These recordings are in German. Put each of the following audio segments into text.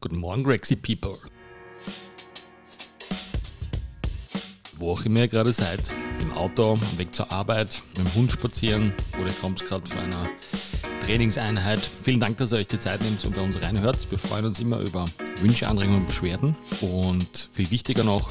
Guten Morgen, Grexy People. Wo auch immer ihr gerade seid, im Auto, Weg zur Arbeit, mit dem Hund spazieren oder ihr kommt gerade von einer Trainingseinheit. Vielen Dank, dass ihr euch die Zeit nehmt und bei uns reinhört. Wir freuen uns immer über Wünsche, Anregungen und Beschwerden. Und viel wichtiger noch,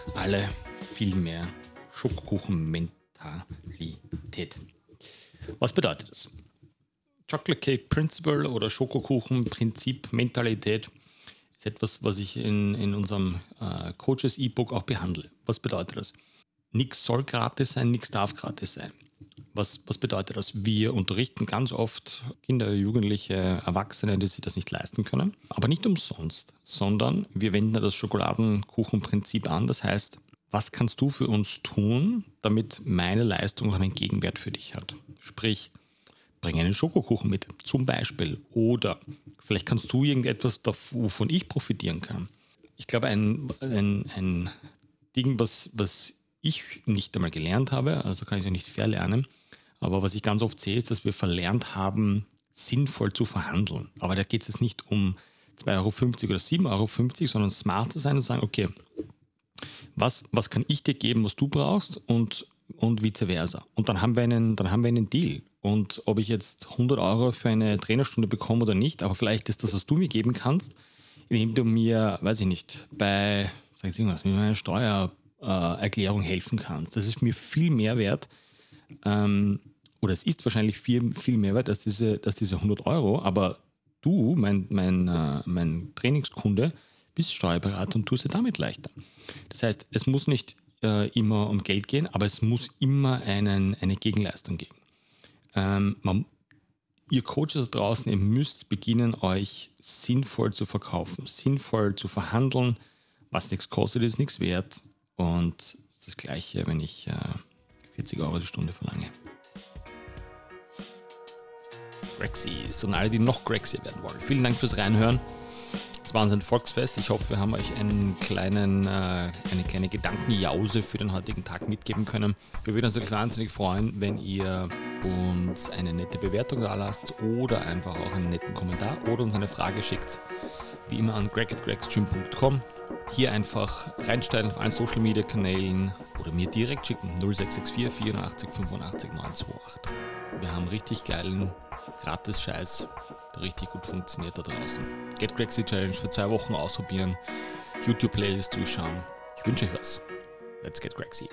alle viel mehr Schokokuchen-Mentalität. Was bedeutet das? Chocolate Cake Principle oder Schokokuchen-Prinzip, Mentalität ist etwas, was ich in, in unserem äh, Coaches E-Book auch behandle. Was bedeutet das? Nichts soll gratis sein, nichts darf gratis sein. Was, was bedeutet das? Wir unterrichten ganz oft Kinder, Jugendliche, Erwachsene, die sich das nicht leisten können, aber nicht umsonst, sondern wir wenden das Schokoladenkuchenprinzip an. Das heißt, was kannst du für uns tun, damit meine Leistung einen Gegenwert für dich hat? Sprich, bring einen Schokokuchen mit, zum Beispiel. Oder vielleicht kannst du irgendetwas, wovon ich profitieren kann. Ich glaube, ein, ein, ein Ding, was, was ich nicht einmal gelernt habe, also kann ich es ja nicht verlernen, aber was ich ganz oft sehe, ist, dass wir verlernt haben, sinnvoll zu verhandeln. Aber da geht es jetzt nicht um 2,50 Euro oder 7,50 Euro, sondern smart zu sein und sagen, okay, was, was kann ich dir geben, was du brauchst und, und vice versa. Und dann haben, wir einen, dann haben wir einen Deal. Und ob ich jetzt 100 Euro für eine Trainerstunde bekomme oder nicht, aber vielleicht ist das, was du mir geben kannst, indem du mir, weiß ich nicht, bei, sag ich irgendwas, mit meiner Steuererklärung helfen kannst. Das ist mir viel mehr wert, ähm, oder es ist wahrscheinlich viel, viel mehr wert als diese, als diese 100 Euro, aber du, mein, mein, äh, mein Trainingskunde, bist Steuerberater und tust dir damit leichter. Das heißt, es muss nicht äh, immer um Geld gehen, aber es muss immer einen, eine Gegenleistung geben. Ähm, man, ihr Coaches da draußen, ihr müsst beginnen, euch sinnvoll zu verkaufen, sinnvoll zu verhandeln. Was nichts kostet, ist nichts wert. Und das Gleiche, wenn ich äh, 40 Euro die Stunde verlange. Grexies und alle, die noch Grexier werden wollen. Vielen Dank fürs Reinhören. Es war ein Volksfest. Ich hoffe, wir haben euch einen kleinen, äh, eine kleine Gedankenjause für den heutigen Tag mitgeben können. Wir würden uns natürlich wahnsinnig freuen, wenn ihr uns eine nette Bewertung da lasst oder einfach auch einen netten Kommentar oder uns eine Frage schickt. Wie immer an greg.gregstream.com. Hier einfach reinstellen auf allen Social Media Kanälen oder mir direkt schicken 0664 84 85 928. Wir haben richtig geilen Gratis-Scheiß, der richtig gut funktioniert da draußen. Get Crazy Challenge für zwei Wochen ausprobieren, YouTube-Playlist durchschauen. Ich wünsche euch was. Let's get Crazy.